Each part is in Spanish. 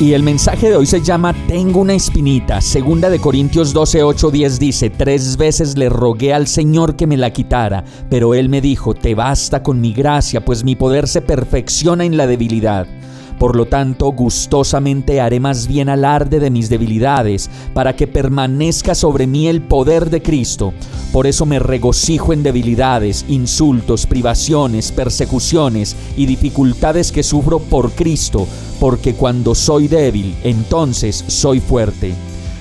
Y el mensaje de hoy se llama Tengo una espinita. Segunda de Corintios 12, 8, 10 dice, Tres veces le rogué al Señor que me la quitara, pero Él me dijo, Te basta con mi gracia, pues mi poder se perfecciona en la debilidad. Por lo tanto, gustosamente haré más bien alarde de mis debilidades, para que permanezca sobre mí el poder de Cristo. Por eso me regocijo en debilidades, insultos, privaciones, persecuciones y dificultades que sufro por Cristo, porque cuando soy débil, entonces soy fuerte.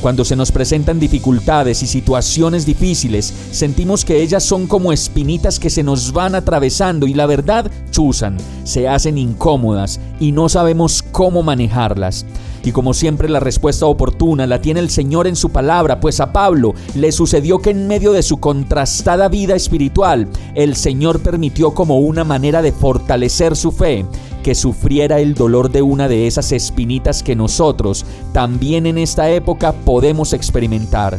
Cuando se nos presentan dificultades y situaciones difíciles, sentimos que ellas son como espinitas que se nos van atravesando y la verdad chusan, se hacen incómodas y no sabemos cómo manejarlas. Y como siempre la respuesta oportuna la tiene el Señor en su palabra, pues a Pablo le sucedió que en medio de su contrastada vida espiritual, el Señor permitió como una manera de fortalecer su fe que sufriera el dolor de una de esas espinitas que nosotros también en esta época podemos experimentar.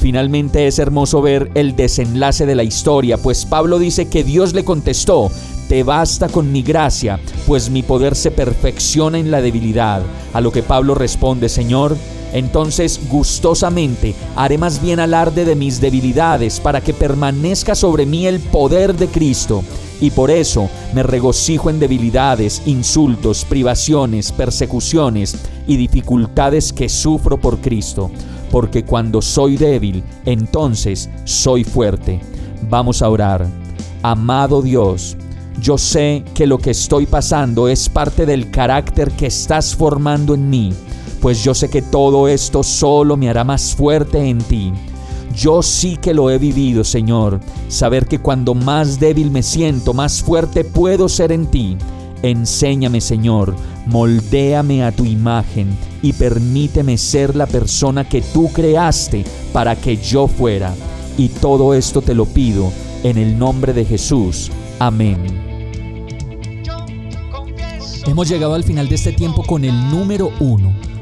Finalmente es hermoso ver el desenlace de la historia, pues Pablo dice que Dios le contestó, te basta con mi gracia, pues mi poder se perfecciona en la debilidad. A lo que Pablo responde, Señor, entonces gustosamente haré más bien alarde de mis debilidades para que permanezca sobre mí el poder de Cristo y por eso me regocijo en debilidades, insultos, privaciones, persecuciones y dificultades que sufro por Cristo, porque cuando soy débil, entonces soy fuerte. Vamos a orar. Amado Dios, yo sé que lo que estoy pasando es parte del carácter que estás formando en mí, pues yo sé que todo esto solo me hará más fuerte en ti. Yo sí que lo he vivido, Señor. Saber que cuando más débil me siento, más fuerte puedo ser en ti. Enséñame, Señor, moldéame a tu imagen y permíteme ser la persona que tú creaste para que yo fuera. Y todo esto te lo pido en el nombre de Jesús. Amén. Hemos llegado al final de este tiempo con el número uno